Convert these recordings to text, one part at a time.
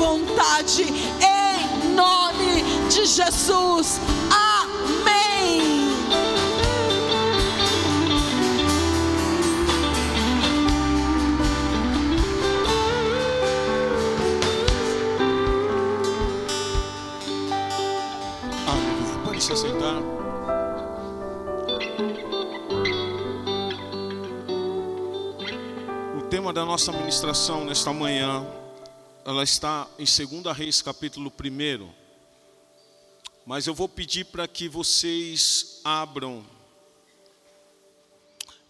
vontade, em nome de Jesus. Amém. Aleluia. Pode se aceitar. O tema da nossa ministração nesta manhã, ela está em 2 Reis, capítulo 1. Mas eu vou pedir para que vocês abram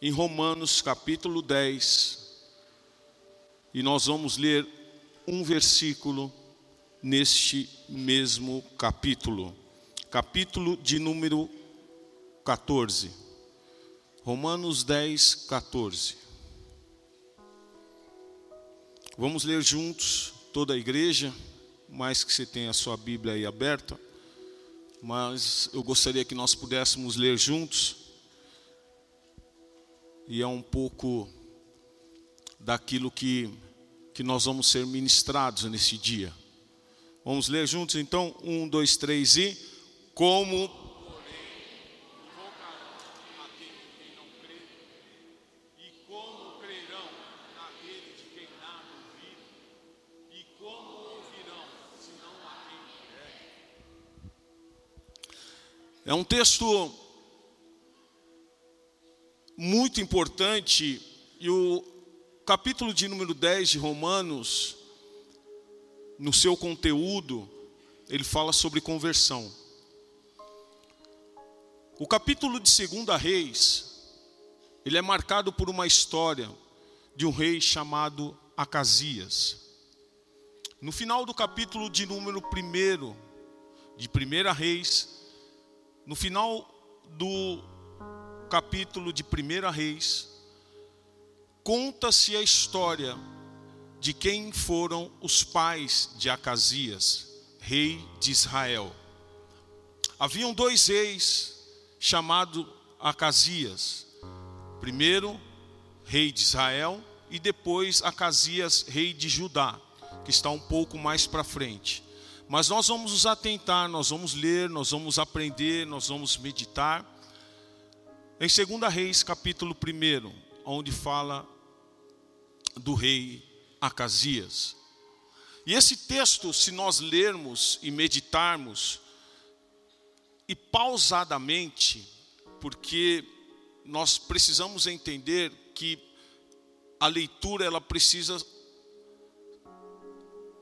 em Romanos, capítulo 10, e nós vamos ler um versículo neste mesmo capítulo, capítulo de número 14. Romanos 10, 14. Vamos ler juntos, toda a igreja, mais que você tenha a sua Bíblia aí aberta, mas eu gostaria que nós pudéssemos ler juntos, e é um pouco daquilo que, que nós vamos ser ministrados nesse dia. Vamos ler juntos então? Um, dois, três e. Como. É um texto muito importante e o capítulo de número 10 de Romanos no seu conteúdo, ele fala sobre conversão. O capítulo de Segunda Reis, ele é marcado por uma história de um rei chamado Acasias. No final do capítulo de número 1 de Primeira Reis, no final do capítulo de Primeira Reis, conta-se a história de quem foram os pais de Acasias, rei de Israel. Haviam dois reis chamados Acasias. Primeiro, rei de Israel, e depois Acasias, rei de Judá, que está um pouco mais para frente. Mas nós vamos nos atentar, nós vamos ler, nós vamos aprender, nós vamos meditar. Em 2 Reis, capítulo 1, onde fala do rei Acasias. E esse texto, se nós lermos e meditarmos, e pausadamente, porque nós precisamos entender que a leitura ela precisa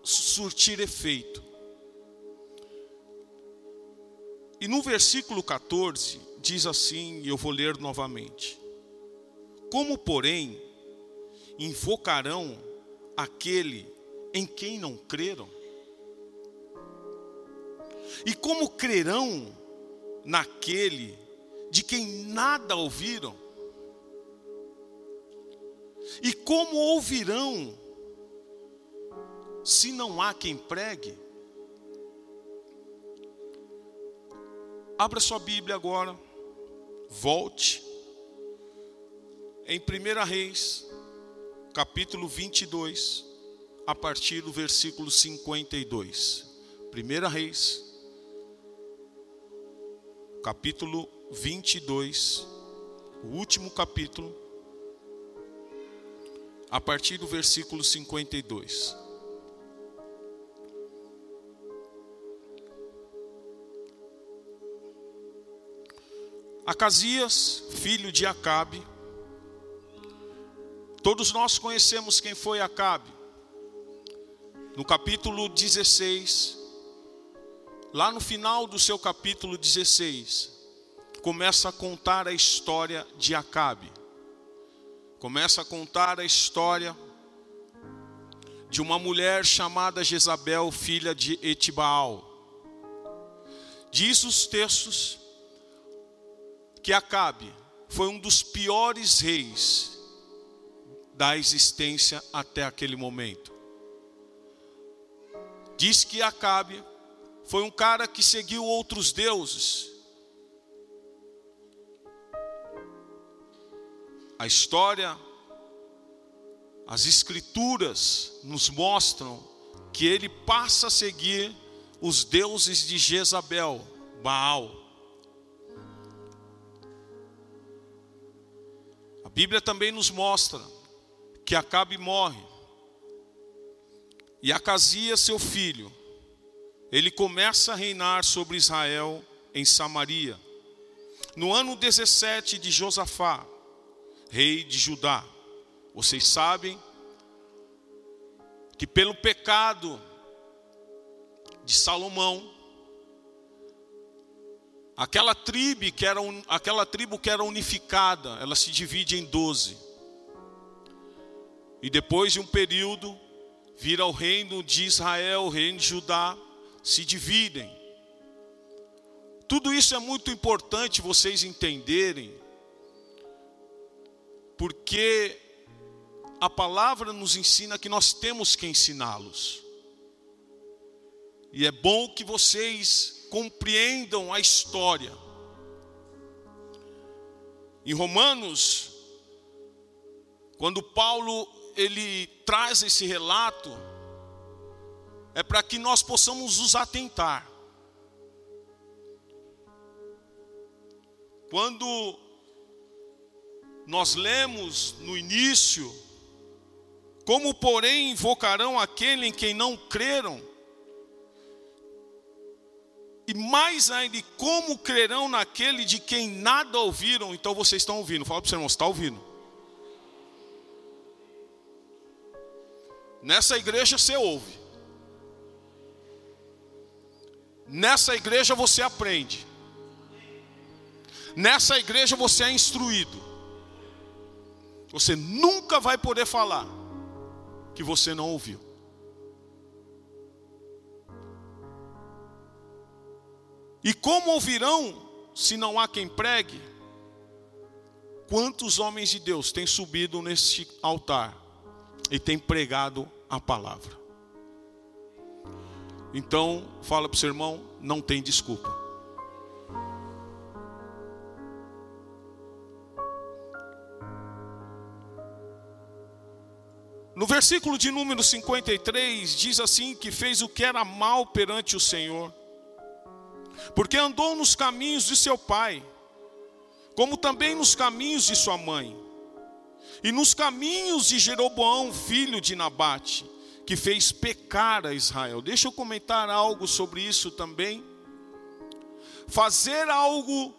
surtir efeito. E no versículo 14 diz assim, e eu vou ler novamente: Como, porém, invocarão aquele em quem não creram? E como crerão naquele de quem nada ouviram? E como ouvirão se não há quem pregue? Abra sua Bíblia agora, volte em 1 Reis, capítulo 22, a partir do versículo 52. 1 Reis, capítulo 22, o último capítulo, a partir do versículo 52. Acasias, filho de Acabe, Todos nós conhecemos quem foi Acabe. No capítulo 16, lá no final do seu capítulo 16, começa a contar a história de Acabe. Começa a contar a história de uma mulher chamada Jezabel, filha de Etibaal. Diz os textos que Acabe foi um dos piores reis da existência até aquele momento. Diz que Acabe foi um cara que seguiu outros deuses. A história, as Escrituras nos mostram que ele passa a seguir os deuses de Jezabel, Baal. Bíblia também nos mostra que Acabe morre. E Acasias, seu filho, ele começa a reinar sobre Israel em Samaria. No ano 17 de Josafá, rei de Judá. Vocês sabem que pelo pecado de Salomão, aquela tribo que era aquela tribo que era unificada, ela se divide em doze. E depois de um período, vira o reino de Israel, o reino de Judá, se dividem. Tudo isso é muito importante vocês entenderem, porque a palavra nos ensina que nós temos que ensiná-los. E é bom que vocês compreendam a história. Em Romanos, quando Paulo ele traz esse relato, é para que nós possamos nos atentar. Quando nós lemos no início, como porém invocarão aquele em quem não creram? E mais ainda, como crerão naquele de quem nada ouviram? Então vocês estão ouvindo, fala para o irmão, está ouvindo? Nessa igreja você ouve. Nessa igreja você aprende. Nessa igreja você é instruído. Você nunca vai poder falar que você não ouviu. E como ouvirão se não há quem pregue? Quantos homens de Deus têm subido neste altar e têm pregado a palavra? Então, fala para o seu irmão, não tem desculpa. No versículo de número 53, diz assim: que fez o que era mal perante o Senhor, porque andou nos caminhos de seu pai, como também nos caminhos de sua mãe, e nos caminhos de Jeroboão, filho de Nabate, que fez pecar a Israel. Deixa eu comentar algo sobre isso também. Fazer algo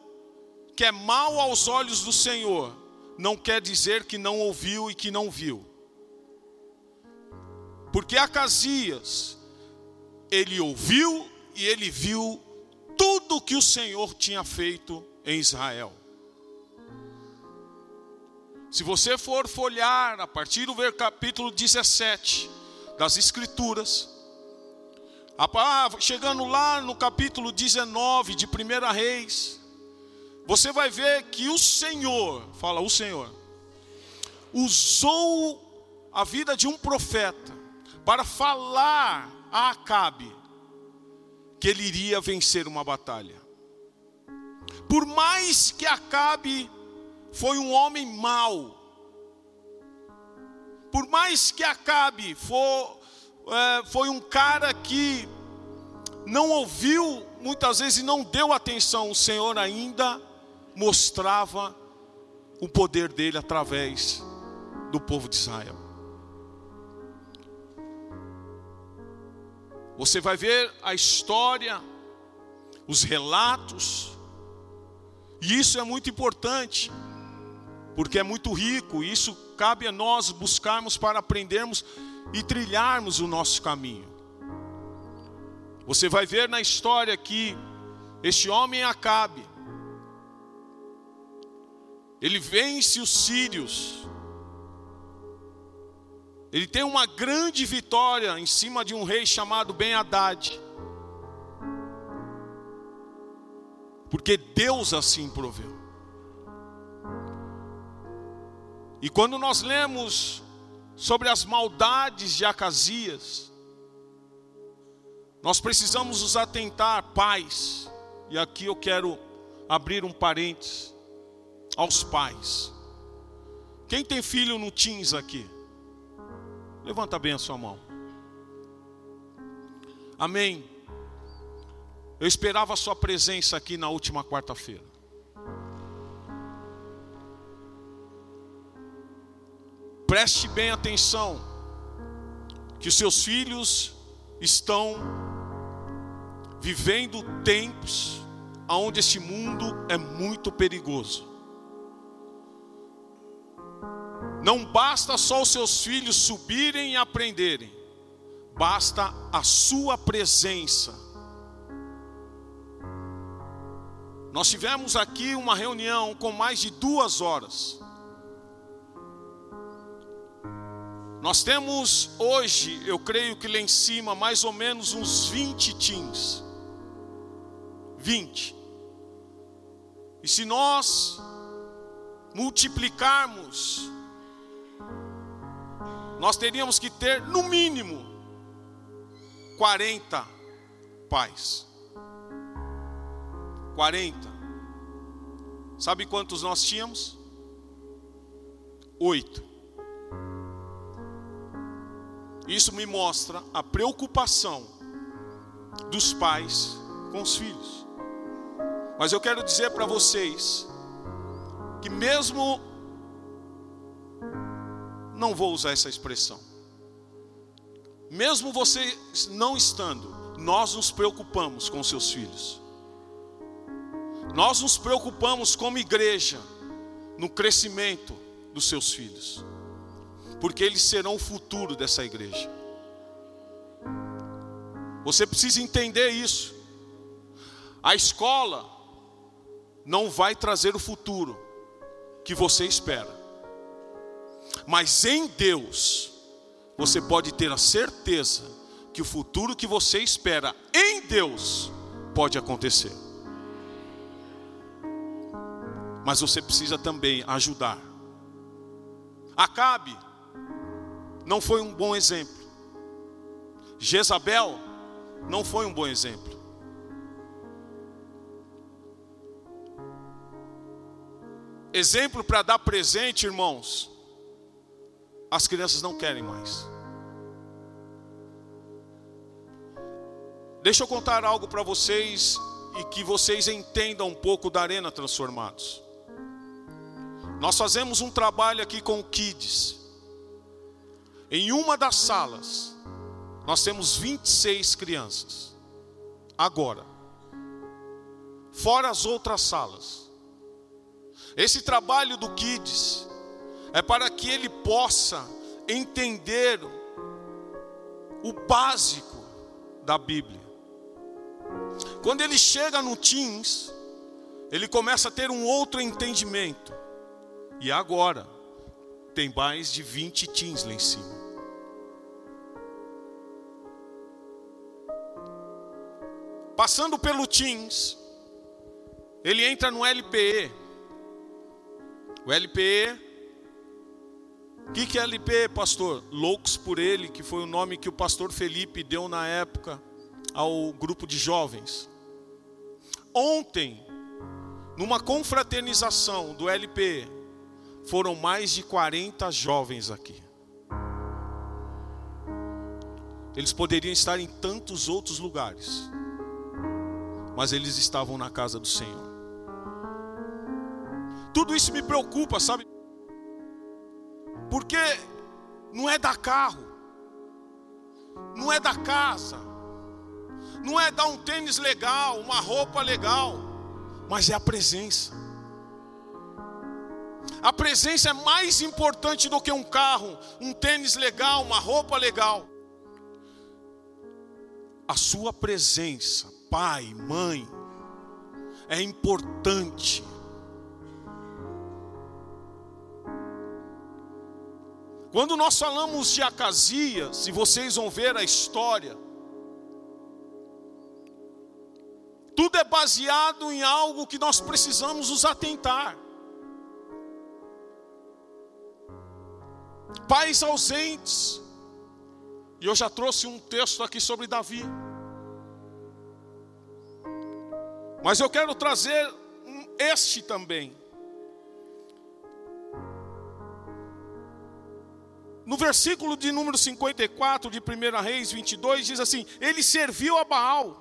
que é mal aos olhos do Senhor, não quer dizer que não ouviu e que não viu. Porque Acasias, ele ouviu e ele viu tudo que o Senhor tinha feito em Israel. Se você for folhar a partir do capítulo 17 das Escrituras, chegando lá no capítulo 19 de 1 Reis, você vai ver que o Senhor, fala o Senhor, usou a vida de um profeta para falar a Acabe que ele iria vencer uma batalha. Por mais que Acabe foi um homem mau, por mais que Acabe é, foi um cara que não ouviu muitas vezes e não deu atenção, o Senhor ainda mostrava o poder dele através do povo de Israel. Você vai ver a história, os relatos, e isso é muito importante, porque é muito rico, e isso cabe a nós buscarmos para aprendermos e trilharmos o nosso caminho. Você vai ver na história que este homem Acabe, ele vence os sírios, ele tem uma grande vitória em cima de um rei chamado Ben Haddad. Porque Deus assim proveu. E quando nós lemos sobre as maldades de Acasias, nós precisamos nos atentar, pais, e aqui eu quero abrir um parênteses, aos pais. Quem tem filho no teens aqui? Levanta bem a sua mão. Amém. Eu esperava a sua presença aqui na última quarta-feira. Preste bem atenção, que os seus filhos estão vivendo tempos onde este mundo é muito perigoso. Não basta só os seus filhos subirem e aprenderem, basta a sua presença. Nós tivemos aqui uma reunião com mais de duas horas. Nós temos hoje, eu creio que lá em cima, mais ou menos uns 20 teams. 20. E se nós multiplicarmos, nós teríamos que ter no mínimo 40 pais. 40. Sabe quantos nós tínhamos? Oito. Isso me mostra a preocupação dos pais com os filhos. Mas eu quero dizer para vocês que mesmo não vou usar essa expressão. Mesmo vocês não estando, nós nos preocupamos com seus filhos. Nós nos preocupamos como igreja no crescimento dos seus filhos porque eles serão o futuro dessa igreja. Você precisa entender isso. A escola não vai trazer o futuro que você espera, mas em Deus, você pode ter a certeza que o futuro que você espera em Deus pode acontecer. Mas você precisa também ajudar. Acabe não foi um bom exemplo. Jezabel não foi um bom exemplo. Exemplo para dar presente, irmãos. As crianças não querem mais. Deixa eu contar algo para vocês e que vocês entendam um pouco da Arena Transformados. Nós fazemos um trabalho aqui com o Kids. Em uma das salas, nós temos 26 crianças. Agora, fora as outras salas. Esse trabalho do Kids é para que ele possa entender o básico da Bíblia. Quando ele chega no teens, ele começa a ter um outro entendimento. E agora, tem mais de 20 teens lá em cima. Passando pelo Teams, ele entra no LPE. O LPE, o que, que é LPE, pastor? Loucos por Ele, que foi o nome que o pastor Felipe deu na época ao grupo de jovens. Ontem, numa confraternização do LPE, foram mais de 40 jovens aqui. Eles poderiam estar em tantos outros lugares mas eles estavam na casa do Senhor. Tudo isso me preocupa, sabe? Porque não é da carro, não é da casa, não é dar um tênis legal, uma roupa legal, mas é a presença. A presença é mais importante do que um carro, um tênis legal, uma roupa legal. A sua presença pai, mãe, é importante. Quando nós falamos de Acasias, se vocês vão ver a história, tudo é baseado em algo que nós precisamos nos atentar. Pais ausentes, e eu já trouxe um texto aqui sobre Davi. Mas eu quero trazer este também. No versículo de número 54 de 1 Reis 22, diz assim: Ele serviu a Baal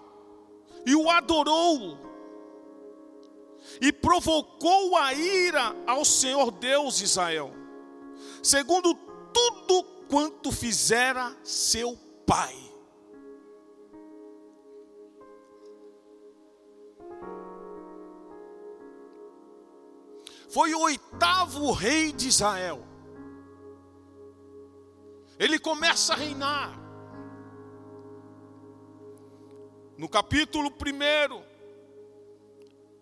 e o adorou, e provocou a ira ao Senhor Deus de Israel, segundo tudo quanto fizera seu pai. Foi o oitavo rei de Israel. Ele começa a reinar. No capítulo 1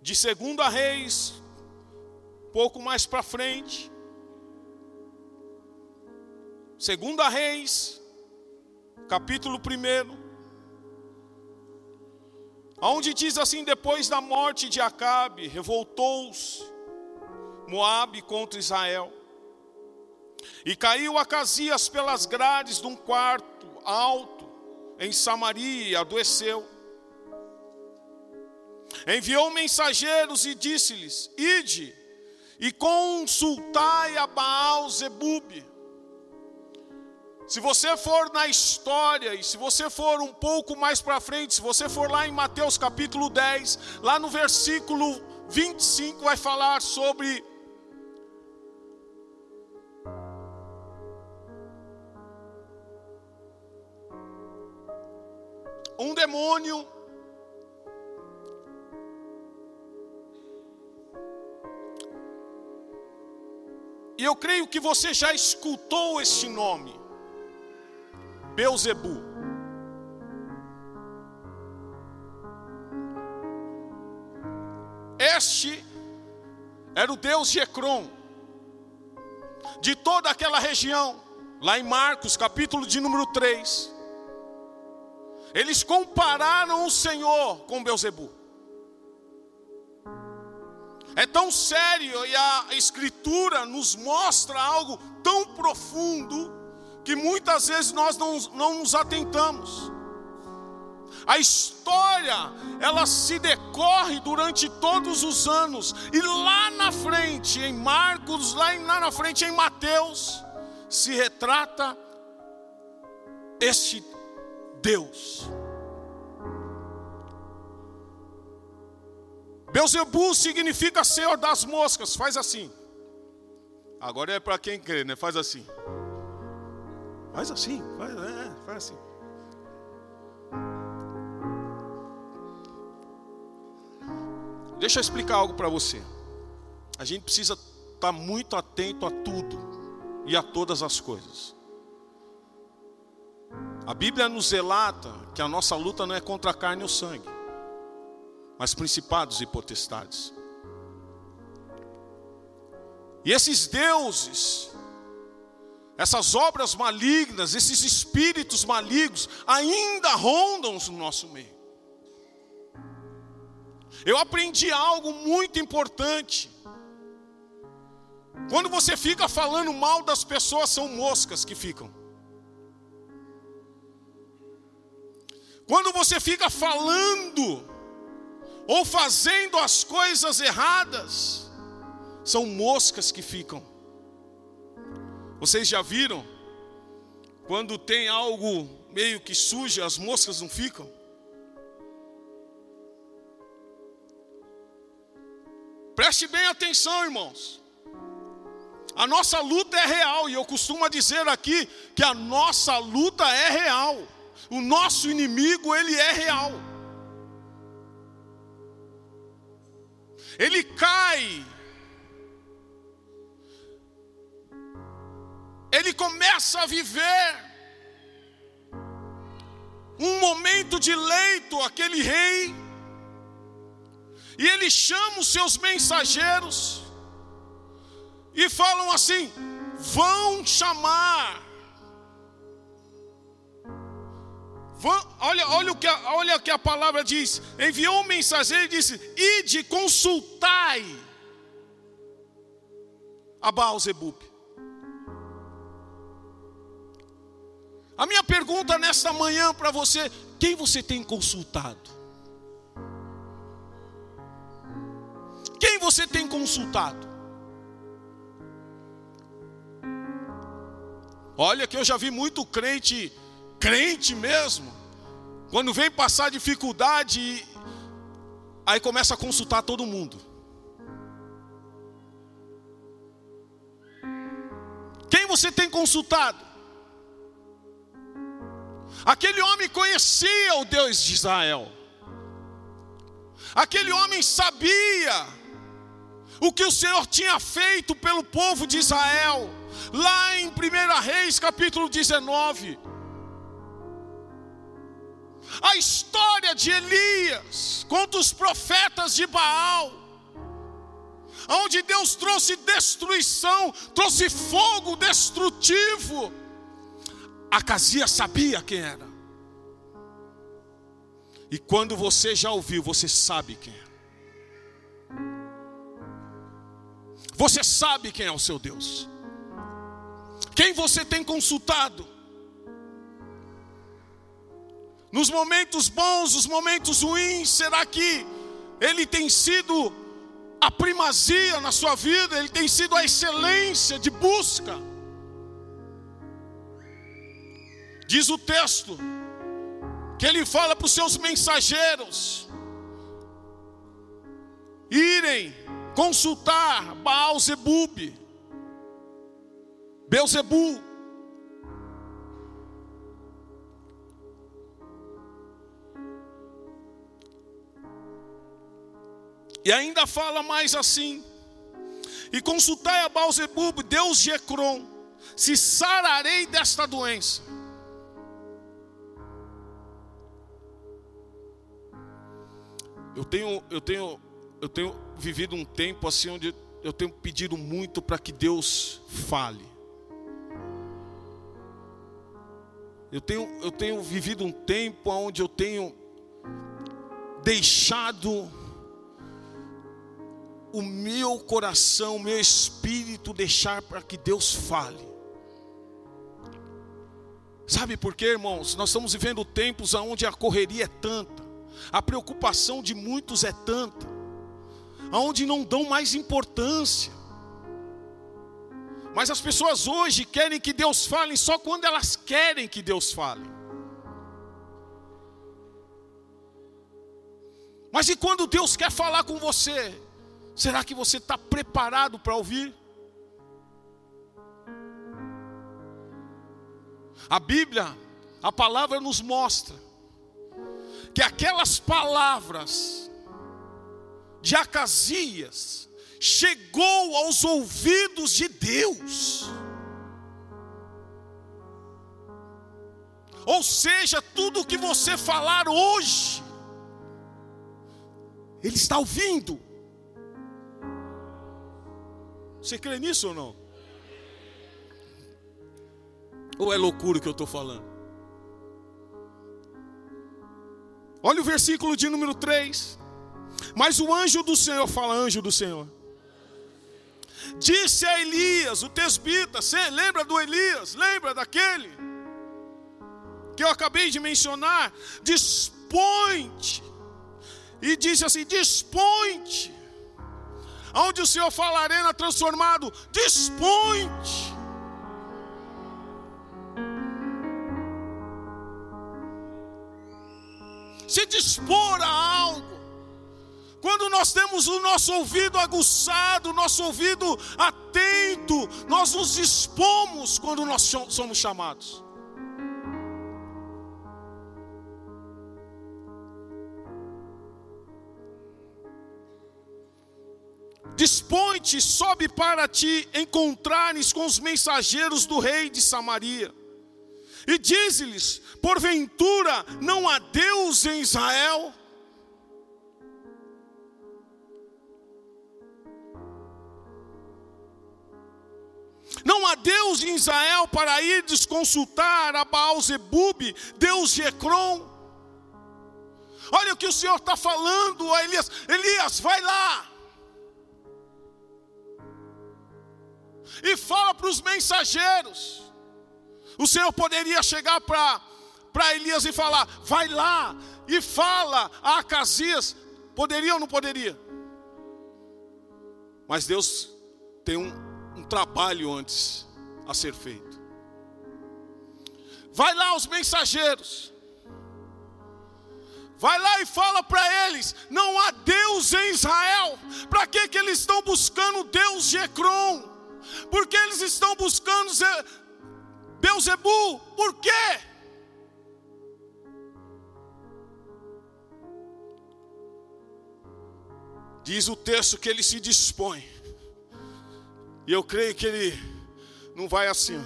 de 2 Reis, pouco mais para frente, Segunda Reis, capítulo 1, onde diz assim: depois da morte de Acabe, revoltou-se Moabe contra Israel. E caiu Acasias pelas grades de um quarto alto em Samaria e adoeceu. Enviou mensageiros e disse-lhes: Ide e consultai a Baal Zebube se você for na história e se você for um pouco mais para frente, se você for lá em Mateus capítulo 10, lá no versículo 25 vai falar sobre um demônio E eu creio que você já escutou este nome. Beuzebu. Este era o deus de Ecrom, de toda aquela região, lá em Marcos, capítulo de número 3. Eles compararam o Senhor com Beuzebu. É tão sério e a Escritura nos mostra algo tão profundo que muitas vezes nós não, não nos atentamos. A história, ela se decorre durante todos os anos, e lá na frente, em Marcos, lá, lá na frente, em Mateus, se retrata este Deus. Beuzebu significa Senhor das moscas, faz assim. Agora é para quem crê, né? Faz assim. Faz assim, faz, é, faz assim. Deixa eu explicar algo para você. A gente precisa estar tá muito atento a tudo e a todas as coisas. A Bíblia nos relata que a nossa luta não é contra a carne ou sangue, mas principados e potestades. E esses deuses essas obras malignas, esses espíritos malignos ainda rondam no nosso meio. Eu aprendi algo muito importante. Quando você fica falando mal das pessoas, são moscas que ficam. Quando você fica falando ou fazendo as coisas erradas, são moscas que ficam. Vocês já viram? Quando tem algo meio que sujo, as moscas não ficam? Preste bem atenção, irmãos. A nossa luta é real, e eu costumo dizer aqui que a nossa luta é real. O nosso inimigo, ele é real. Ele cai ele começa a viver um momento de leito, aquele rei, e ele chama os seus mensageiros e falam assim: vão chamar. Olha, olha, o que a, olha o que a palavra diz. Enviou um mensageiro e disse: Ide, consultai a Baal Zebub. A minha pergunta nesta manhã para você: quem você tem consultado? Quem você tem consultado? Olha que eu já vi muito crente, crente mesmo, quando vem passar dificuldade, aí começa a consultar todo mundo. Quem você tem consultado? Aquele homem conhecia o Deus de Israel. Aquele homem sabia o que o Senhor tinha feito pelo povo de Israel, lá em 1 Reis capítulo 19. A história de Elias contra os profetas de Baal, onde Deus trouxe destruição, trouxe fogo destrutivo. Acasias sabia quem era. E quando você já ouviu, você sabe quem é. Você sabe quem é o seu Deus. Quem você tem consultado? Nos momentos bons, nos momentos ruins, será que Ele tem sido a primazia na sua vida? Ele tem sido a excelência de busca? Diz o texto que Ele fala para os seus mensageiros irem consultar Baal Zebub, Beuzebu. E ainda fala mais assim: E consultai a Baal-Zebub, Deus de Ecrom, se sararei desta doença. Eu tenho, eu tenho eu tenho vivido um tempo assim onde eu tenho pedido muito para que Deus fale. Eu tenho, eu tenho vivido um tempo onde eu tenho deixado o meu coração, o meu espírito deixar para que Deus fale. Sabe por quê, irmãos? Nós estamos vivendo tempos onde a correria é tanta, a preocupação de muitos é tanta aonde não dão mais importância. Mas as pessoas hoje querem que Deus fale só quando elas querem que Deus fale. Mas e quando Deus quer falar com você? Será que você está preparado para ouvir? A Bíblia, a palavra nos mostra que aquelas palavras de Acasias chegou aos ouvidos de Deus. Ou seja, tudo que você falar hoje, Ele está ouvindo. Você crê nisso ou não? Ou é loucura que eu estou falando? Olha o versículo de número 3. Mas o anjo do Senhor, fala anjo do Senhor, disse a Elias, o tesbita, você lembra do Elias? Lembra daquele? Que eu acabei de mencionar? Dispõe-te. E disse assim: Dispõe-te. Onde o Senhor fala arena transformado, dispõe-te. Se dispor a algo quando nós temos o nosso ouvido aguçado, o nosso ouvido atento, nós nos dispomos quando nós somos chamados. Dispõe-te, sobe para ti encontrares com os mensageiros do rei de Samaria. E diz-lhes: porventura não há Deus em Israel? Não há Deus em Israel para ir desconsultar a Baal Zebub, Deus de Ecrom. Olha o que o Senhor está falando a Elias: Elias, vai lá. E fala para os mensageiros. O Senhor poderia chegar para Elias e falar: vai lá e fala a Acasias. Poderia ou não poderia? Mas Deus tem um, um trabalho antes a ser feito. Vai lá os mensageiros. Vai lá e fala para eles: não há Deus em Israel. Para que, que eles estão buscando Deus de Ecrom? Porque eles estão buscando Beuzebu? Por quê? Diz o texto que ele se dispõe. E eu creio que ele não vai assim.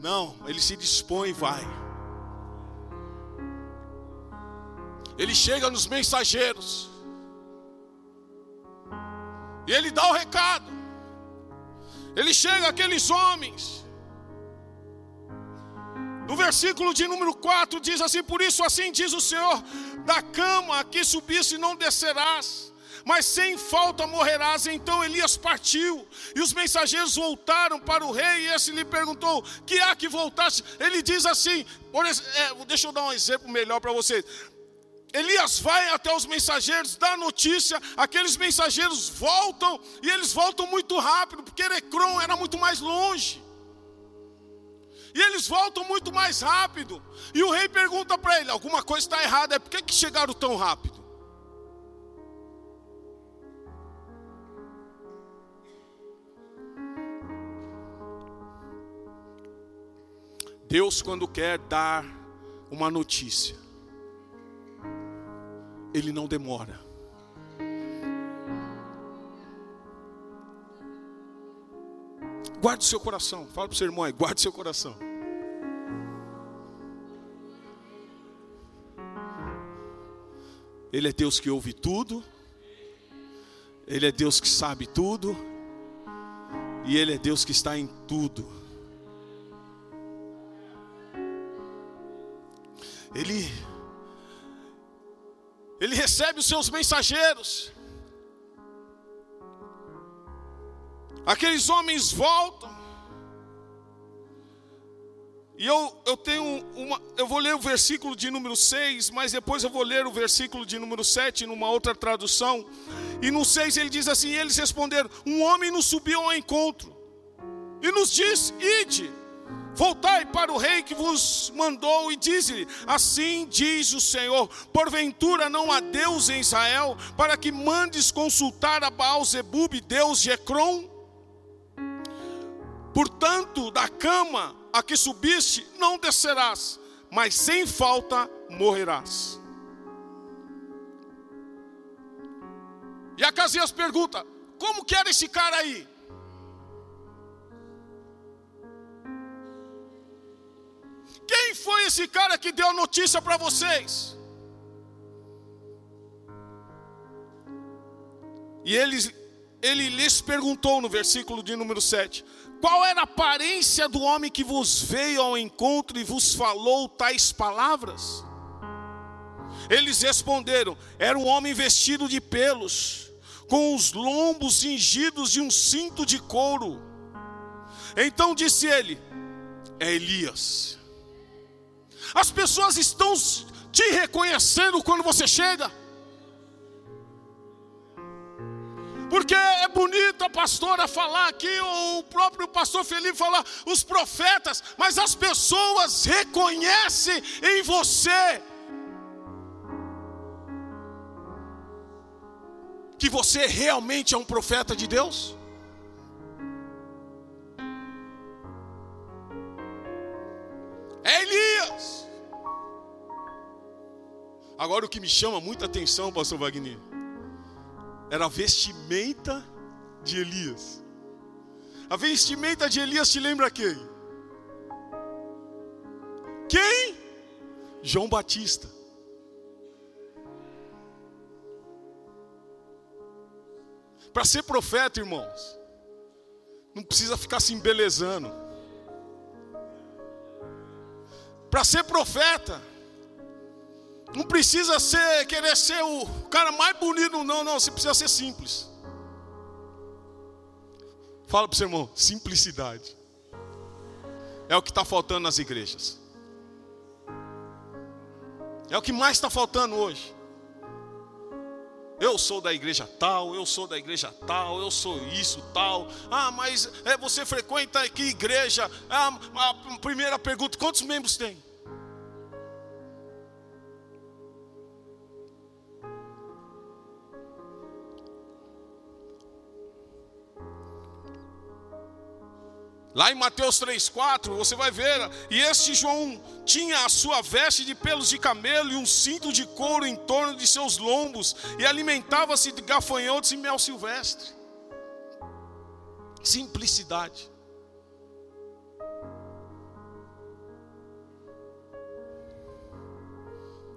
Não, ele se dispõe e vai. Ele chega nos mensageiros. E ele dá o recado. Ele chega àqueles homens. No versículo de número 4 diz assim: Por isso assim diz o Senhor: da cama que subisse não descerás, mas sem falta morrerás. Então Elias partiu, e os mensageiros voltaram para o rei, e esse lhe perguntou: Que há que voltasse? Ele diz assim: é, deixa eu dar um exemplo melhor para vocês. Elias vai até os mensageiros, dá notícia, aqueles mensageiros voltam, e eles voltam muito rápido, porque Erecron era muito mais longe. E eles voltam muito mais rápido. E o rei pergunta para ele: alguma coisa está errada, é por que, que chegaram tão rápido? Deus, quando quer dar uma notícia, Ele não demora. Guarde o seu coração. Fala para o seu irmão aí, guarde o seu coração. Ele é Deus que ouve tudo. Ele é Deus que sabe tudo. E Ele é Deus que está em tudo. Ele recebe os seus mensageiros. Aqueles homens voltam. E eu, eu tenho uma. Eu vou ler o versículo de número 6, mas depois eu vou ler o versículo de número 7 numa outra tradução. E no 6 ele diz assim: eles responderam: Um homem nos subiu ao encontro e nos disse: Ide, voltai para o rei que vos mandou e diz-lhe: Assim diz o Senhor: Porventura não há Deus em Israel, para que mandes consultar a Baal-Zebub, Deus de Ecrom? Portanto, da cama a que subiste, não descerás, mas sem falta morrerás. E Acasias pergunta: como que era esse cara aí? Quem foi esse cara que deu a notícia para vocês? E ele, ele lhes perguntou no versículo de número 7: qual era a aparência do homem que vos veio ao encontro e vos falou tais palavras? Eles responderam: Era um homem vestido de pelos, com os lombos cingidos de um cinto de couro. Então disse ele: É Elias. As pessoas estão te reconhecendo quando você chega. Porque é bonito a pastora falar aqui, ou o próprio pastor Felipe falar, os profetas, mas as pessoas reconhecem em você que você realmente é um profeta de Deus? É Elias. Agora o que me chama muita atenção, pastor Wagner, era a vestimenta de Elias. A vestimenta de Elias te lembra quem? Quem? João Batista. Para ser profeta, irmãos, não precisa ficar se embelezando. Para ser profeta, não precisa ser, querer ser o cara mais bonito, não, não. Você precisa ser simples. Fala para o seu irmão, simplicidade. É o que está faltando nas igrejas. É o que mais está faltando hoje. Eu sou da igreja tal, eu sou da igreja tal, eu sou isso tal. Ah, mas é, você frequenta que igreja? Ah, a primeira pergunta: quantos membros tem? Lá em Mateus 3,4, você vai ver, e este João tinha a sua veste de pelos de camelo e um cinto de couro em torno de seus lombos, e alimentava-se de gafanhotos e mel silvestre. Simplicidade.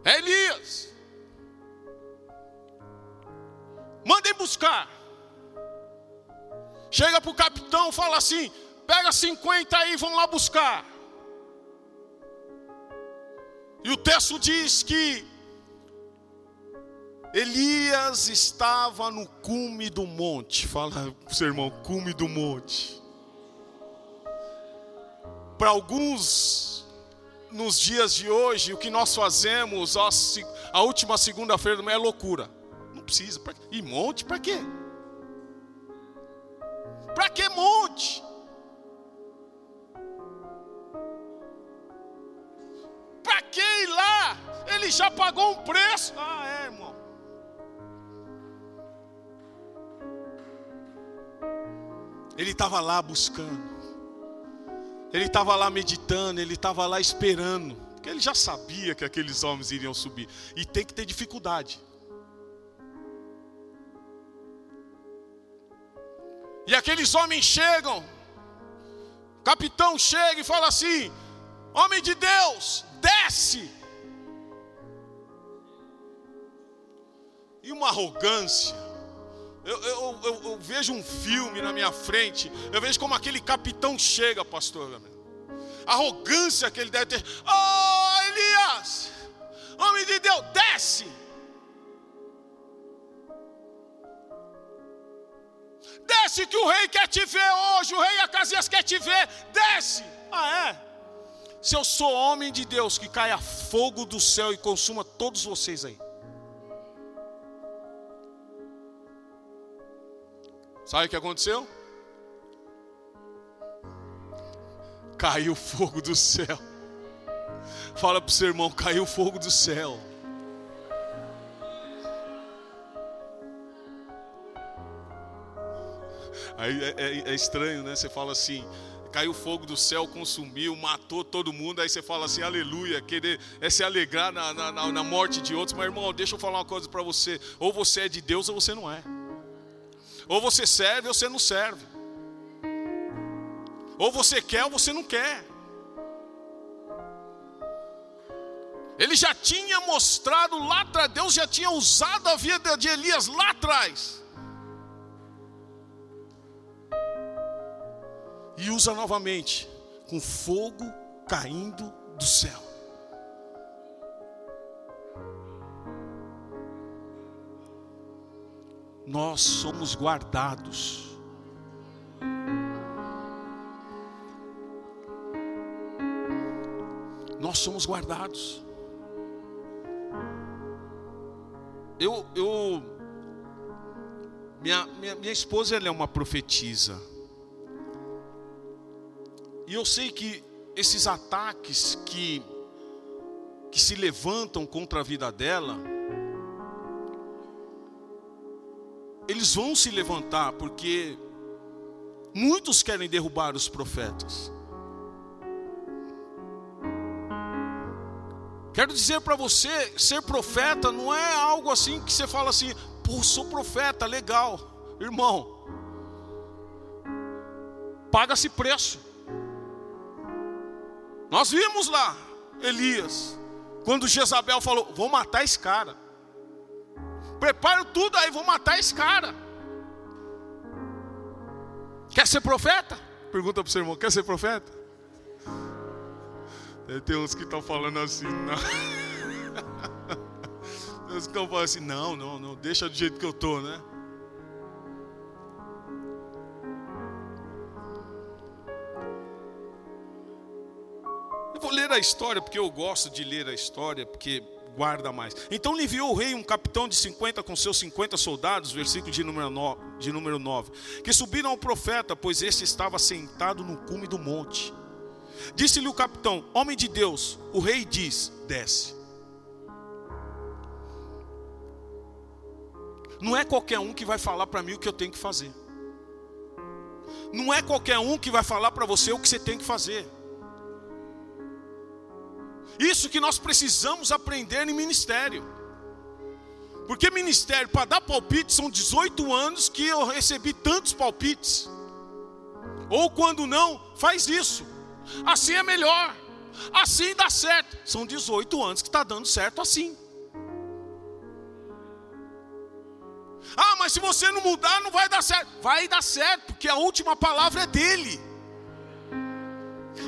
É Elias. Mandem buscar. Chega para o capitão, fala assim: pega 50 aí, vão lá buscar. E o texto diz que Elias estava no cume do monte. Fala para o seu irmão, cume do monte. Para alguns, nos dias de hoje, o que nós fazemos, a última segunda-feira é loucura. Não precisa. E monte para quê? Para que monte? Para que ir lá? Ele já pagou um preço. Ah, é, irmão. Ele estava lá buscando. Ele estava lá meditando, ele estava lá esperando, porque ele já sabia que aqueles homens iriam subir. E tem que ter dificuldade. E aqueles homens chegam, o capitão chega e fala assim: Homem de Deus, desce. E uma arrogância. Eu, eu, eu, eu, vejo um filme na minha frente. Eu vejo como aquele capitão chega, pastor. A arrogância que ele deve ter. Oh, Elias! Homem de Deus, desce! Desce que o rei quer te ver hoje. O rei Acasias quer te ver. Desce! Ah, é? Se eu sou homem de Deus, que caia fogo do céu e consuma todos vocês aí. Sabe o que aconteceu? Caiu fogo do céu. Fala para o seu irmão: caiu fogo do céu. Aí é, é, é estranho, né? Você fala assim: caiu fogo do céu, consumiu, matou todo mundo. Aí você fala assim, aleluia, querer é se alegrar na, na, na morte de outros. Mas irmão, deixa eu falar uma coisa para você: ou você é de Deus ou você não é. Ou você serve ou você não serve. Ou você quer ou você não quer. Ele já tinha mostrado lá atrás, Deus já tinha usado a vida de Elias lá atrás. E usa novamente com fogo caindo do céu. Nós somos guardados. Nós somos guardados. Eu, eu minha, minha, minha esposa ela é uma profetisa. E eu sei que esses ataques que, que se levantam contra a vida dela, eles vão se levantar porque muitos querem derrubar os profetas. Quero dizer para você, ser profeta não é algo assim que você fala assim, pô, sou profeta, legal. Irmão, paga-se preço. Nós vimos lá Elias, quando Jezabel falou: Vou matar esse cara. Preparo tudo aí, vou matar esse cara. Quer ser profeta? Pergunta para o seu irmão: Quer ser profeta? Tem uns que estão falando assim, não. Tem uns que estão falando assim, não, não, não, deixa do jeito que eu estou, né? Ler a história porque eu gosto de ler a história, porque guarda mais. Então lhe enviou o rei um capitão de 50 com seus 50 soldados, versículo de número 9, de número 9 que subiram ao profeta, pois este estava sentado no cume do monte. Disse-lhe o capitão: Homem de Deus, o rei diz: Desce. Não é qualquer um que vai falar para mim o que eu tenho que fazer. Não é qualquer um que vai falar para você o que você tem que fazer. Isso que nós precisamos aprender em ministério. Porque ministério, para dar palpite, são 18 anos que eu recebi tantos palpites. Ou quando não, faz isso. Assim é melhor. Assim dá certo. São 18 anos que está dando certo assim. Ah, mas se você não mudar, não vai dar certo. Vai dar certo, porque a última palavra é dele.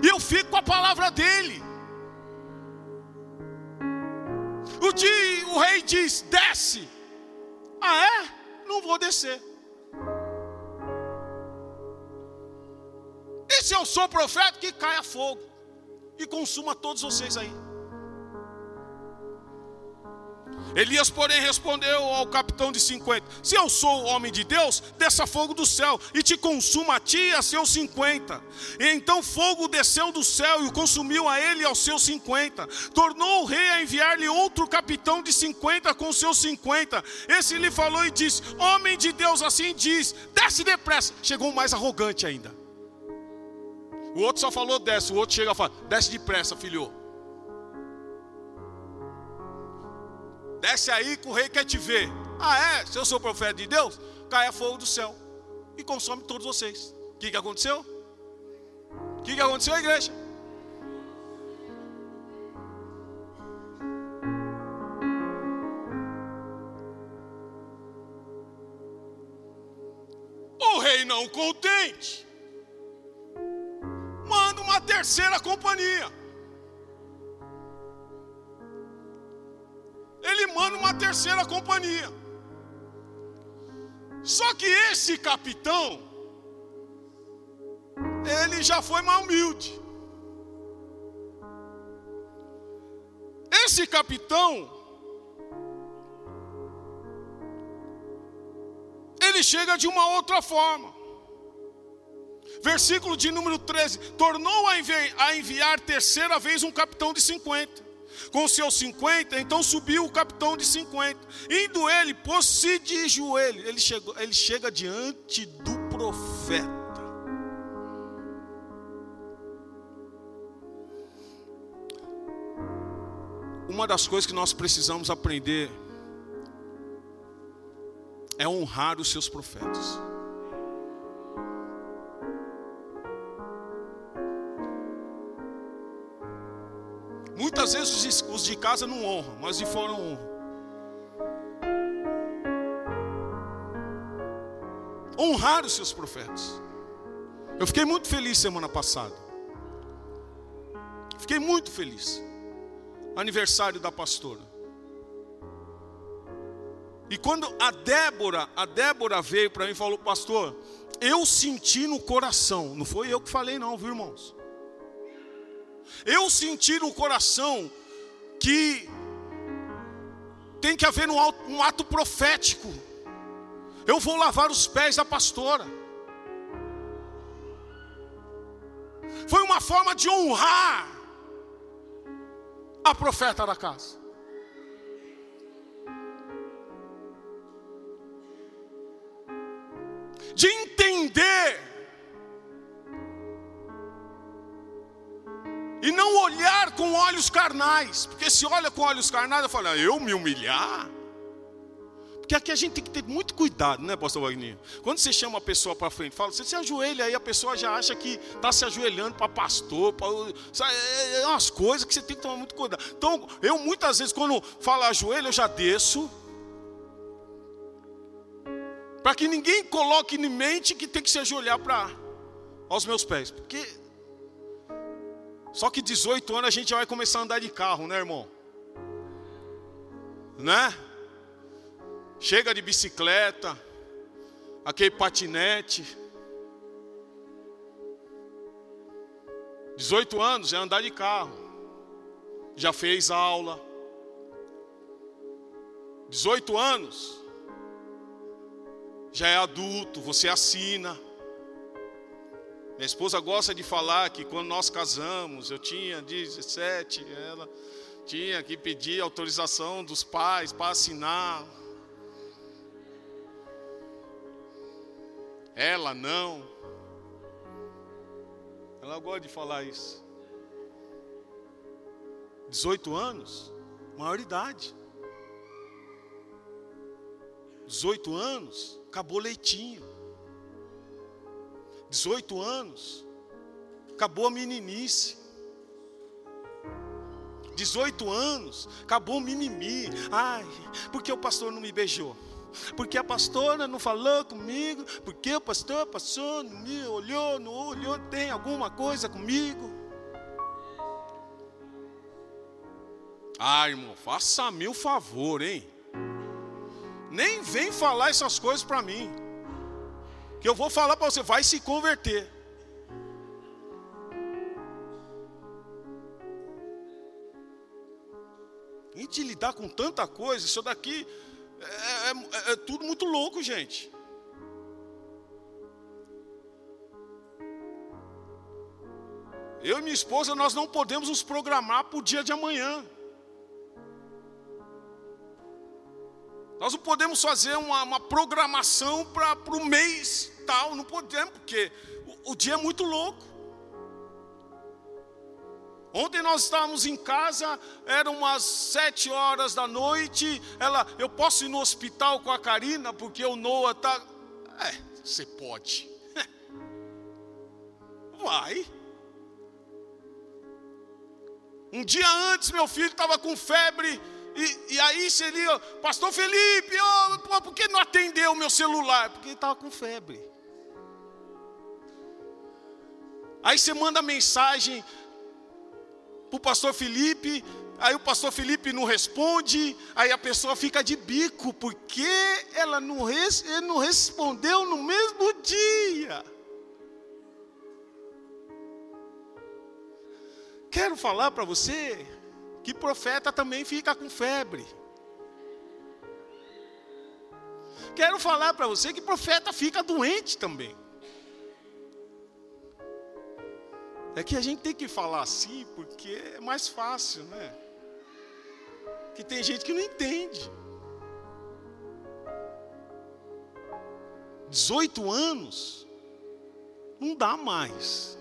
E eu fico com a palavra dele. O, dia, o rei diz: desce. Ah, é? Não vou descer. E se eu sou profeta, que caia fogo e consuma todos vocês aí. Elias, porém, respondeu ao capitão de 50: Se eu sou o homem de Deus, desça fogo do céu e te consuma a ti e a seus 50. E então fogo desceu do céu e o consumiu a ele e aos seus 50. Tornou o rei a enviar-lhe outro capitão de 50 com seus 50. Esse lhe falou e disse: Homem de Deus, assim diz, desce depressa. Chegou mais arrogante ainda. O outro só falou desce, o outro chega e fala: Desce depressa, filho. Desce aí que o rei quer te ver. Ah, é? Se eu sou profeta de Deus, caia fogo do céu e consome todos vocês. O que, que aconteceu? O que, que aconteceu, igreja? O rei não contente, manda uma terceira companhia. Ele manda uma terceira companhia. Só que esse capitão, ele já foi mais humilde. Esse capitão, ele chega de uma outra forma. Versículo de número 13: Tornou a enviar, terceira vez um capitão de 50 com seus 50, então subiu o capitão de 50. Indo ele, pôs-se de joelho. Ele, chegou, ele chega diante do profeta. Uma das coisas que nós precisamos aprender é honrar os seus profetas. Muitas vezes os de casa não honram, mas de fora honram. Honrar os seus profetas. Eu fiquei muito feliz semana passada. Fiquei muito feliz. Aniversário da pastora. E quando a Débora, a Débora veio para mim e falou, pastor, eu senti no coração, não foi eu que falei não, viu irmãos? Eu senti no coração que tem que haver um, um ato profético. Eu vou lavar os pés da pastora. Foi uma forma de honrar a profeta da casa. De entender não olhar com olhos carnais. Porque se olha com olhos carnais, eu falo, ah, eu me humilhar? Porque aqui a gente tem que ter muito cuidado, né, pastor Wagner? Quando você chama a pessoa para frente, fala, você se ajoelha aí, a pessoa já acha que está se ajoelhando para pastor, para é, é umas coisas que você tem que tomar muito cuidado. Então, eu muitas vezes, quando falo ajoelho, eu já desço. Para que ninguém coloque em mente que tem que se ajoelhar para aos meus pés. Porque só que 18 anos a gente já vai começar a andar de carro, né, irmão? Né? Chega de bicicleta, aquele patinete. 18 anos é andar de carro. Já fez aula. 18 anos, já é adulto, você assina. Minha esposa gosta de falar que quando nós casamos, eu tinha 17, ela tinha que pedir autorização dos pais para assinar. Ela não. Ela gosta de falar isso. 18 anos, maior idade. 18 anos, acabou leitinho. 18 anos, acabou a meninice. 18 anos, acabou o mimimi. Ai, porque o pastor não me beijou? Porque a pastora não falou comigo? Porque o pastor passou, não me olhou, não olhou, tem alguma coisa comigo? Ah, irmão, faça-me o favor, hein? Nem vem falar essas coisas para mim. Que eu vou falar para você, vai se converter. A gente lidar com tanta coisa, isso daqui é, é, é tudo muito louco, gente. Eu e minha esposa, nós não podemos nos programar para o dia de amanhã. Nós não podemos fazer uma, uma programação para o mês tal, não podemos, porque o, o dia é muito louco. Ontem nós estávamos em casa, eram umas sete horas da noite. Ela, eu posso ir no hospital com a Karina porque o Noah está. É, você pode. Vai. Um dia antes, meu filho estava com febre. E, e aí seria, Pastor Felipe, oh, por que não atendeu o meu celular? Porque ele estava com febre. Aí você manda mensagem para o pastor Felipe, aí o pastor Felipe não responde, aí a pessoa fica de bico, porque ela não, res, ele não respondeu no mesmo dia. Quero falar para você que profeta também fica com febre. Quero falar para você que profeta fica doente também. É que a gente tem que falar assim porque é mais fácil, né? Que tem gente que não entende. 18 anos, não dá mais.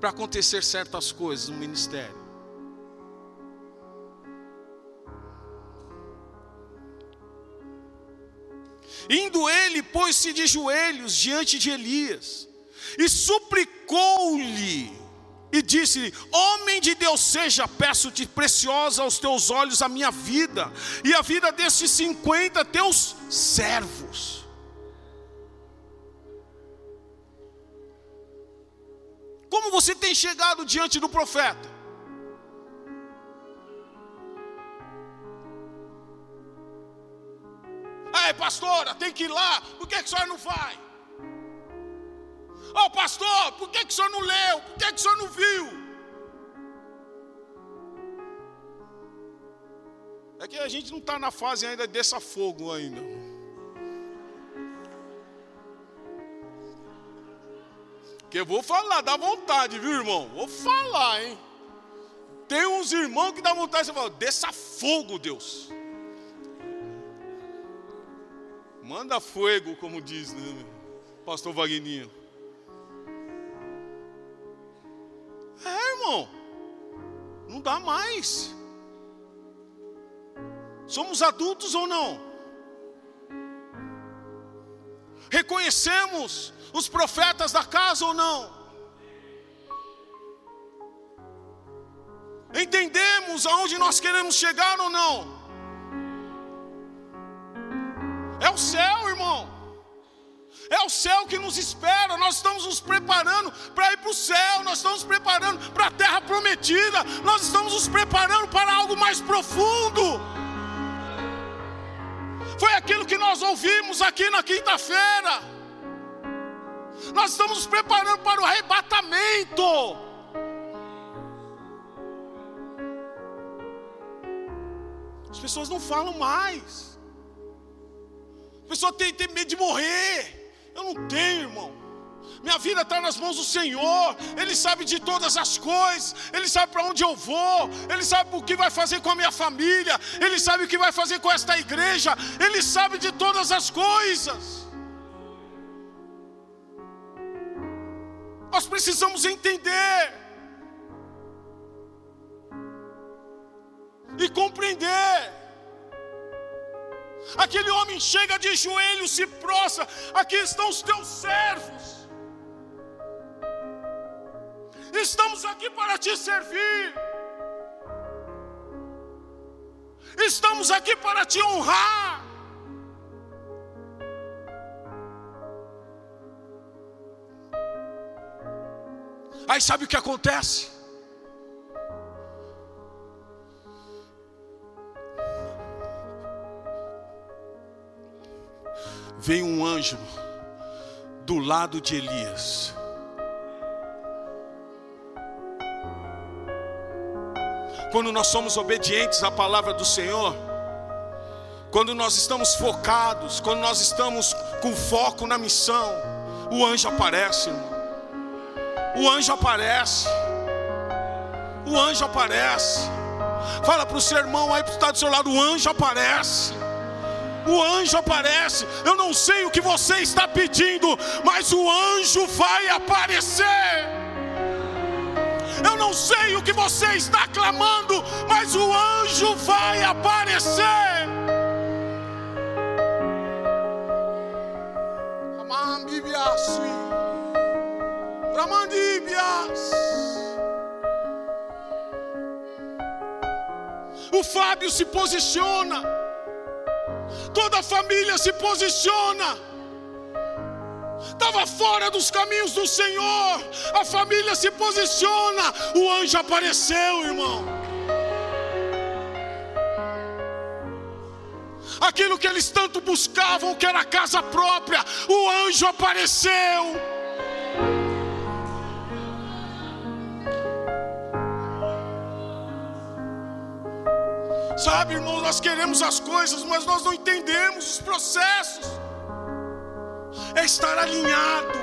Para acontecer certas coisas no ministério. Indo ele, pôs-se de joelhos diante de Elias e suplicou-lhe e disse-lhe: Homem de Deus, seja, peço-te preciosa aos teus olhos a minha vida e a vida destes cinquenta teus servos. Como você tem chegado diante do profeta? Ei, pastora, tem que ir lá, por que, que a senhora não vai? Ô oh, pastor, por que, que o senhor não leu? Por que, que o senhor não viu? É que a gente não está na fase ainda dessa fogo ainda. Que eu vou falar, dá vontade, viu, irmão? Vou falar, hein? Tem uns irmãos que dá vontade, você fala, desça fogo, Deus. Manda fogo, como diz, né, pastor Vagninho. É, irmão. Não dá mais. Somos adultos ou não? Reconhecemos os profetas da casa ou não? Entendemos aonde nós queremos chegar ou não? É o céu, irmão. É o céu que nos espera. Nós estamos nos preparando para ir para o céu. Nós estamos preparando para a terra prometida. Nós estamos nos preparando para algo mais profundo. Foi aquilo que nós ouvimos aqui na quinta-feira. Nós estamos nos preparando para o arrebatamento. As pessoas não falam mais. A pessoa tem, tem medo de morrer. Eu não tenho, irmão. Minha vida está nas mãos do Senhor. Ele sabe de todas as coisas. Ele sabe para onde eu vou. Ele sabe o que vai fazer com a minha família. Ele sabe o que vai fazer com esta igreja. Ele sabe de todas as coisas. Nós precisamos entender e compreender. Aquele homem chega de joelhos, se prostra. Aqui estão os teus servos. Estamos aqui para te servir. Estamos aqui para te honrar. Aí sabe o que acontece? Vem um anjo do lado de Elias. Quando nós somos obedientes à palavra do Senhor, quando nós estamos focados, quando nós estamos com foco na missão, o anjo aparece, irmão. O anjo aparece. O anjo aparece. Fala para o seu irmão aí que está do seu lado: o anjo aparece. O anjo aparece. Eu não sei o que você está pedindo, mas o anjo vai aparecer. Eu não sei o que você está clamando, mas o anjo vai aparecer. O Fábio se posiciona, toda a família se posiciona estava fora dos caminhos do Senhor, a família se posiciona, o anjo apareceu, irmão. Aquilo que eles tanto buscavam, que era casa própria, o anjo apareceu. Sabe, irmão, nós queremos as coisas, mas nós não entendemos os processos é estar alinhado.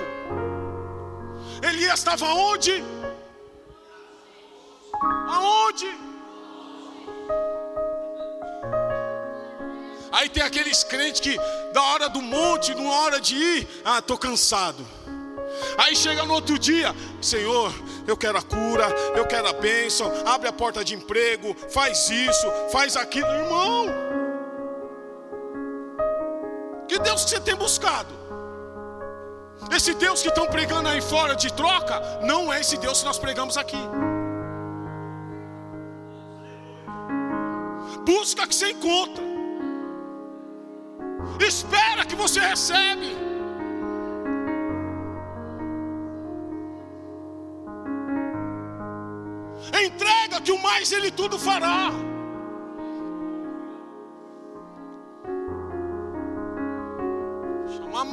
Elias estava onde? Aonde? Aí tem aqueles crentes que, da hora do monte, na hora de ir, ah, estou cansado. Aí chega no outro dia, Senhor, eu quero a cura, eu quero a bênção, abre a porta de emprego, faz isso, faz aquilo, irmão. Que Deus que você tem buscado? Esse Deus que estão pregando aí fora de troca, não é esse Deus que nós pregamos aqui. Busca que você encontra. Espera que você recebe. Entrega que o mais Ele tudo fará. Chama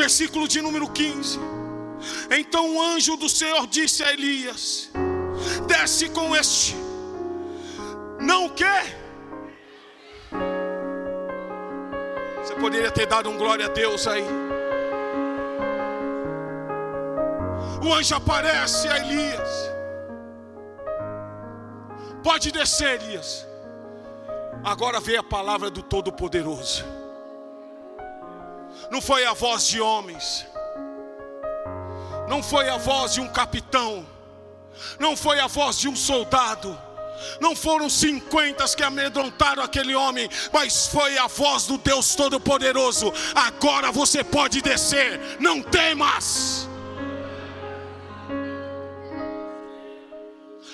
versículo de número 15. Então o anjo do Senhor disse a Elias: Desce com este. Não quer. Você poderia ter dado um glória a Deus aí. O anjo aparece a Elias. Pode descer, Elias. Agora veio a palavra do Todo-Poderoso não foi a voz de homens, não foi a voz de um capitão, não foi a voz de um soldado, não foram cinquenta que amedrontaram aquele homem, mas foi a voz do Deus Todo-Poderoso. Agora você pode descer, não temas.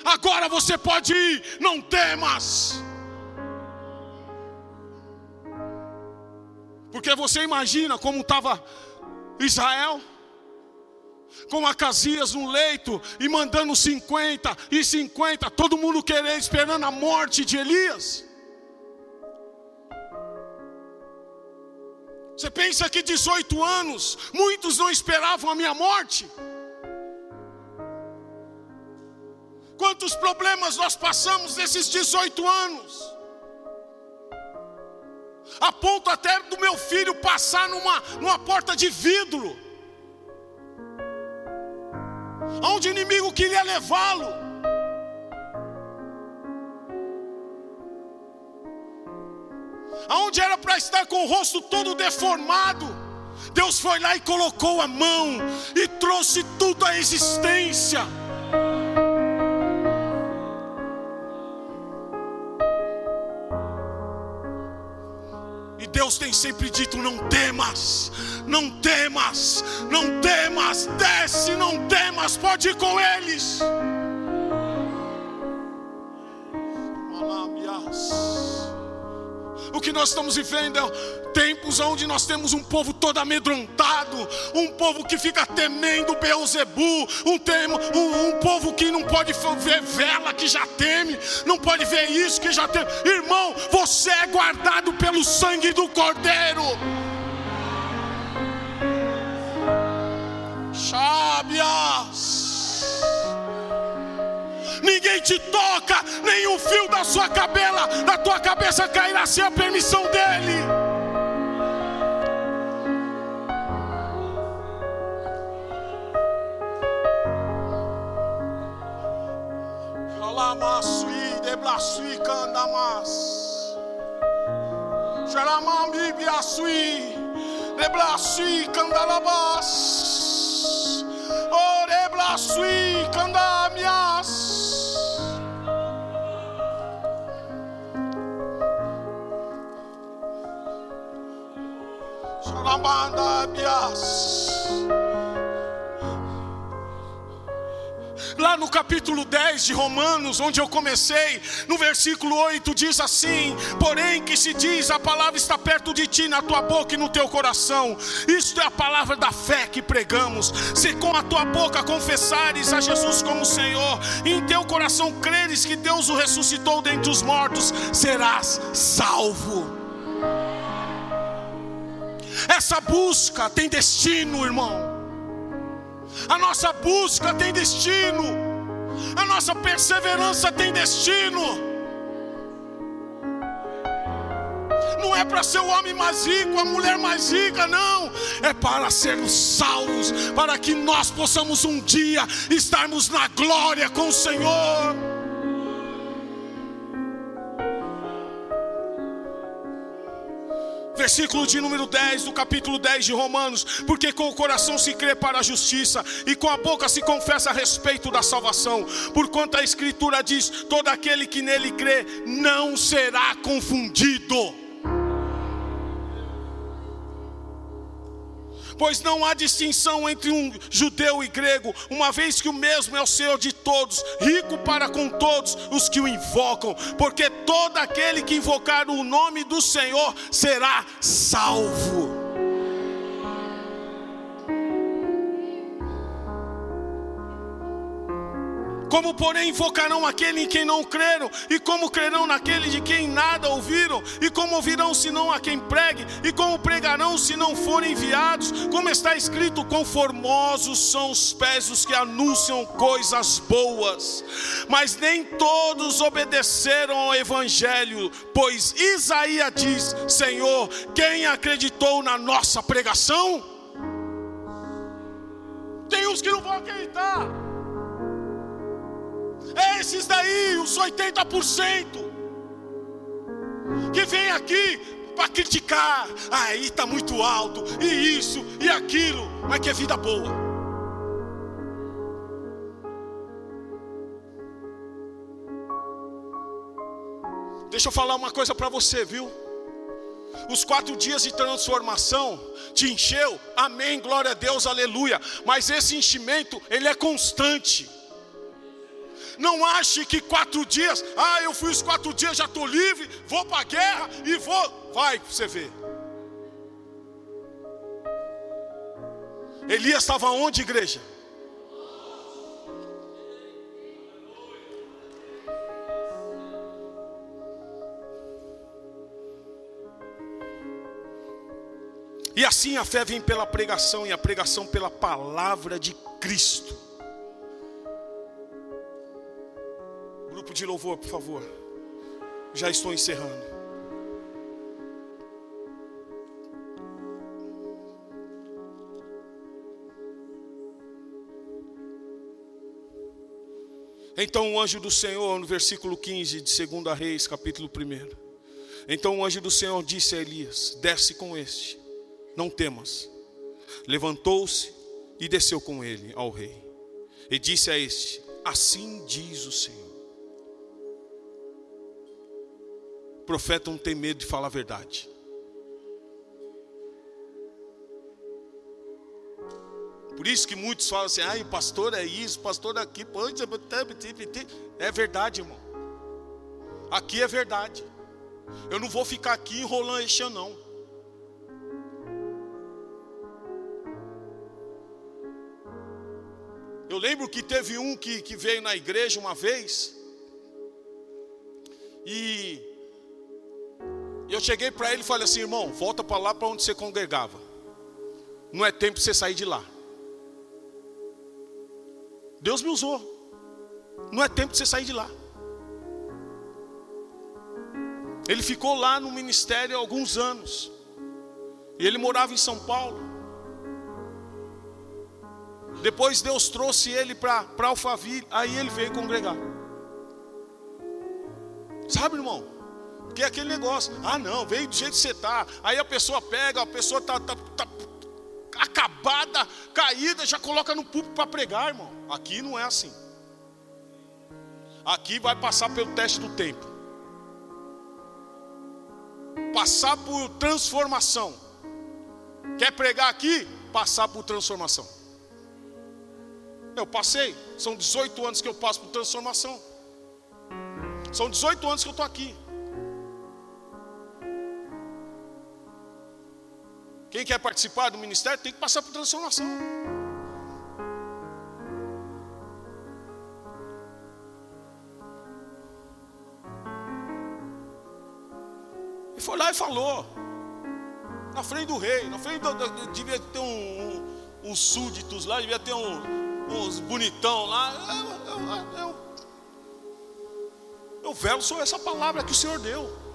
Agora você pode ir, não temas. Porque você imagina como estava Israel, com Acasias no leito e mandando 50 e 50, todo mundo querendo, esperando a morte de Elias. Você pensa que 18 anos, muitos não esperavam a minha morte. Quantos problemas nós passamos nesses 18 anos? A ponto até do meu filho passar numa, numa porta de vidro, onde o inimigo queria levá-lo. Aonde era para estar com o rosto todo deformado, Deus foi lá e colocou a mão e trouxe tudo à existência. Deus tem sempre dito: não temas, não temas, não temas, desce, não temas, pode ir com eles. O que nós estamos vivendo é tempos onde nós temos um povo todo amedrontado, um povo que fica temendo Beuzebu, um, um, um povo que não pode ver vela que já teme, não pode ver isso que já teme. Irmão, você é guardado pelo sangue do Cordeiro. Chábias ninguém te toca, nenhum fio da sua cabela, da tua cabeça cairá sem a permissão dele. Alamasui, deblasui, candamas. Candalabas. Lá no capítulo 10 de Romanos, onde eu comecei, no versículo 8 diz assim: Porém, que se diz, a palavra está perto de ti, na tua boca e no teu coração. Isto é a palavra da fé que pregamos. Se com a tua boca confessares a Jesus como Senhor, e em teu coração creres que Deus o ressuscitou dentre os mortos, serás salvo. Essa busca tem destino, irmão. A nossa busca tem destino. A nossa perseverança tem destino. Não é para ser o homem mais rico, a mulher mais rica, não. É para sermos salvos, para que nós possamos um dia estarmos na glória com o Senhor. Versículo de número 10 do capítulo 10 de Romanos, porque com o coração se crê para a justiça e com a boca se confessa a respeito da salvação, porquanto a escritura diz: todo aquele que nele crê não será confundido. Pois não há distinção entre um judeu e grego, uma vez que o mesmo é o Senhor de todos, rico para com todos os que o invocam, porque todo aquele que invocar o nome do Senhor será salvo. Como, porém, invocarão aquele em quem não creram? E como crerão naquele de quem nada ouviram? E como ouvirão se não a quem pregue? E como pregarão se não forem enviados? Como está escrito: conformosos são os pés dos que anunciam coisas boas. Mas nem todos obedeceram ao evangelho, pois Isaías diz: Senhor, quem acreditou na nossa pregação? Tem uns que não vão acreditar. É esses daí, os 80%, que vem aqui para criticar. Aí está muito alto, e isso, e aquilo, mas que é vida boa. Deixa eu falar uma coisa para você, viu? Os quatro dias de transformação te encheu, amém, glória a Deus, aleluia. Mas esse enchimento, ele é constante. Não ache que quatro dias, ah, eu fui os quatro dias, já estou livre, vou para a guerra e vou. Vai você ver. Elias estava onde, igreja? E assim a fé vem pela pregação e a pregação pela palavra de Cristo. De louvor, por favor. Já estou encerrando. Então o anjo do Senhor, no versículo 15 de 2 Reis, capítulo 1. Então o anjo do Senhor disse a Elias: Desce com este, não temas. Levantou-se e desceu com ele ao rei. E disse a este: Assim diz o Senhor. Profeta não tem medo de falar a verdade. Por isso que muitos falam assim: ai, pastor é isso, pastor é aqui. É verdade, irmão. Aqui é verdade. Eu não vou ficar aqui enrolando este não. Eu lembro que teve um que, que veio na igreja uma vez. E eu cheguei para ele e falei assim: irmão, volta para lá para onde você congregava. Não é tempo você sair de lá. Deus me usou. Não é tempo de você sair de lá. Ele ficou lá no ministério há alguns anos. E ele morava em São Paulo. Depois Deus trouxe ele para Alphaville. Aí ele veio congregar. Sabe, irmão? Porque é aquele negócio. Ah, não, veio do jeito que você está. Aí a pessoa pega, a pessoa está tá, tá acabada, caída, já coloca no público para pregar, irmão. Aqui não é assim. Aqui vai passar pelo teste do tempo. Passar por transformação. Quer pregar aqui? Passar por transformação. Eu passei, são 18 anos que eu passo por transformação. São 18 anos que eu estou aqui. Quem quer participar do ministério tem que passar por transformação. E foi lá e falou. Na frente do rei, na frente do, do, devia ter um, um, uns súditos lá, devia ter um, uns bonitão lá. Eu, eu, eu, eu velo sobre essa palavra que o Senhor deu.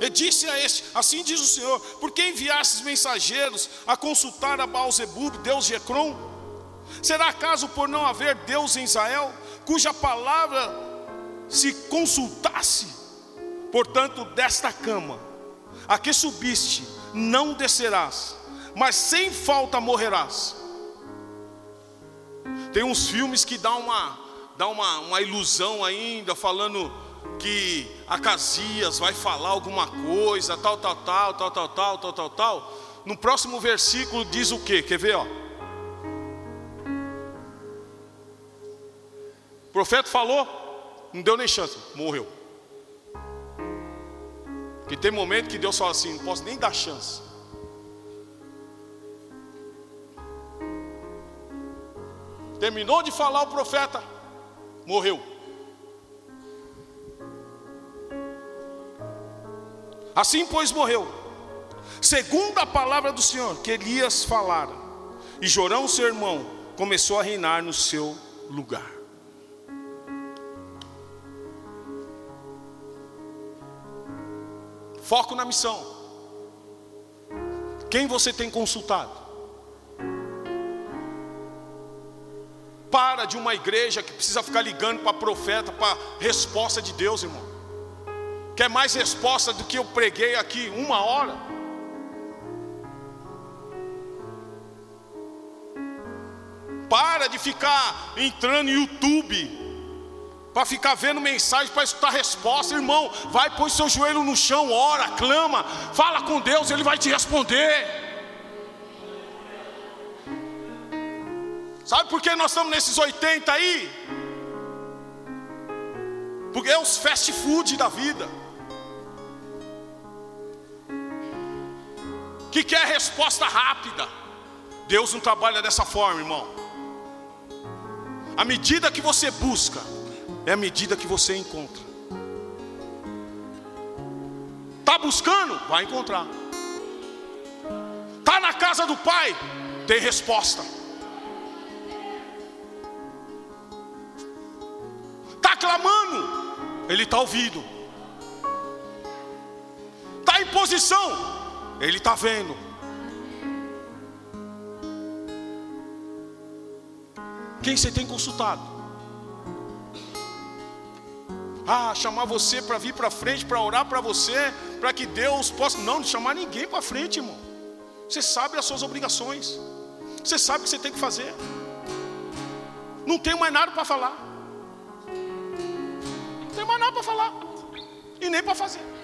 E disse a este: Assim diz o Senhor: Por que enviastes mensageiros a consultar a Baalzebub, Deus de Ecrom? Será acaso por não haver Deus em Israel, cuja palavra se consultasse? Portanto, desta cama, a que subiste, não descerás, mas sem falta morrerás. Tem uns filmes que dá uma, dá uma, uma ilusão ainda, falando que Acasias vai falar alguma coisa, tal, tal, tal, tal, tal, tal, tal, tal, tal. No próximo versículo diz o que? Quer ver, ó? O profeta falou, não deu nem chance, morreu. Que tem momento que Deus fala assim, não posso nem dar chance. Terminou de falar o profeta, morreu. Assim, pois, morreu, segundo a palavra do Senhor, que Elias falara, e Jorão, seu irmão, começou a reinar no seu lugar. Foco na missão. Quem você tem consultado? Para de uma igreja que precisa ficar ligando para profeta, para resposta de Deus, irmão. Quer mais resposta do que eu preguei aqui uma hora? Para de ficar entrando no YouTube para ficar vendo mensagem para escutar resposta, irmão. Vai pôr seu joelho no chão, ora, clama, fala com Deus, Ele vai te responder. Sabe por que nós estamos nesses 80 aí? Porque é os fast food da vida. Que quer resposta rápida. Deus não trabalha dessa forma, irmão. A medida que você busca é a medida que você encontra. Tá buscando? Vai encontrar. Tá na casa do Pai? Tem resposta. clamando, Ele está ouvindo. Está em posição, Ele está vendo. Quem você tem consultado? Ah, chamar você para vir para frente, para orar para você, para que Deus possa. Não, não chamar ninguém para frente, irmão. Você sabe as suas obrigações. Você sabe o que você tem que fazer. Não tem mais nada para falar. Não tem mais nada para falar. E nem para fazer.